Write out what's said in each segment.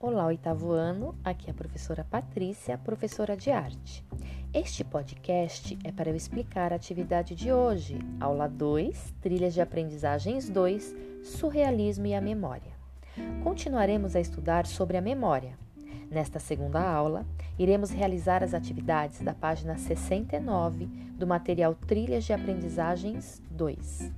Olá, oitavo ano, aqui é a professora Patrícia, professora de arte. Este podcast é para eu explicar a atividade de hoje, aula 2, Trilhas de Aprendizagens 2, Surrealismo e a Memória. Continuaremos a estudar sobre a memória. Nesta segunda aula, iremos realizar as atividades da página 69 do material Trilhas de Aprendizagens 2.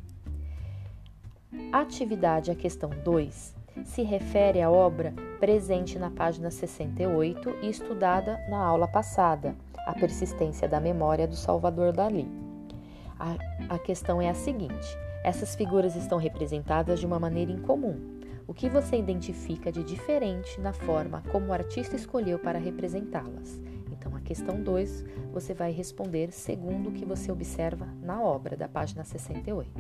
atividade a questão 2 se refere à obra presente na página 68 e estudada na aula passada, A Persistência da Memória do Salvador Dali. A, a questão é a seguinte: essas figuras estão representadas de uma maneira incomum. O que você identifica de diferente na forma como o artista escolheu para representá-las? Então, a questão 2 você vai responder segundo o que você observa na obra da página 68.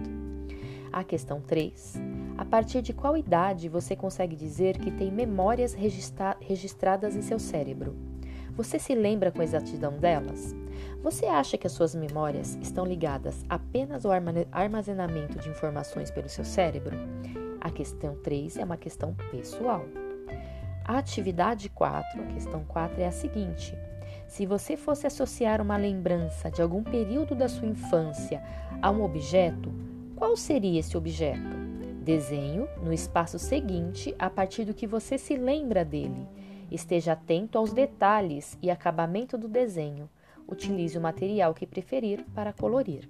A questão 3 a partir de qual idade você consegue dizer que tem memórias registra registradas em seu cérebro? Você se lembra com exatidão delas? Você acha que as suas memórias estão ligadas apenas ao armazenamento de informações pelo seu cérebro? A questão 3 é uma questão pessoal. A atividade 4, a questão 4 é a seguinte: se você fosse associar uma lembrança de algum período da sua infância a um objeto, qual seria esse objeto? Desenho no espaço seguinte a partir do que você se lembra dele. Esteja atento aos detalhes e acabamento do desenho. Utilize o material que preferir para colorir.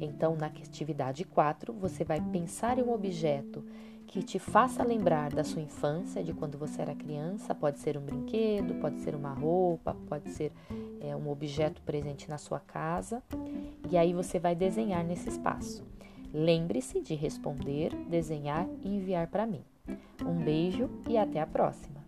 Então, na atividade 4, você vai pensar em um objeto que te faça lembrar da sua infância, de quando você era criança. Pode ser um brinquedo, pode ser uma roupa, pode ser é, um objeto presente na sua casa. E aí você vai desenhar nesse espaço. Lembre-se de responder, desenhar e enviar para mim. Um beijo e até a próxima!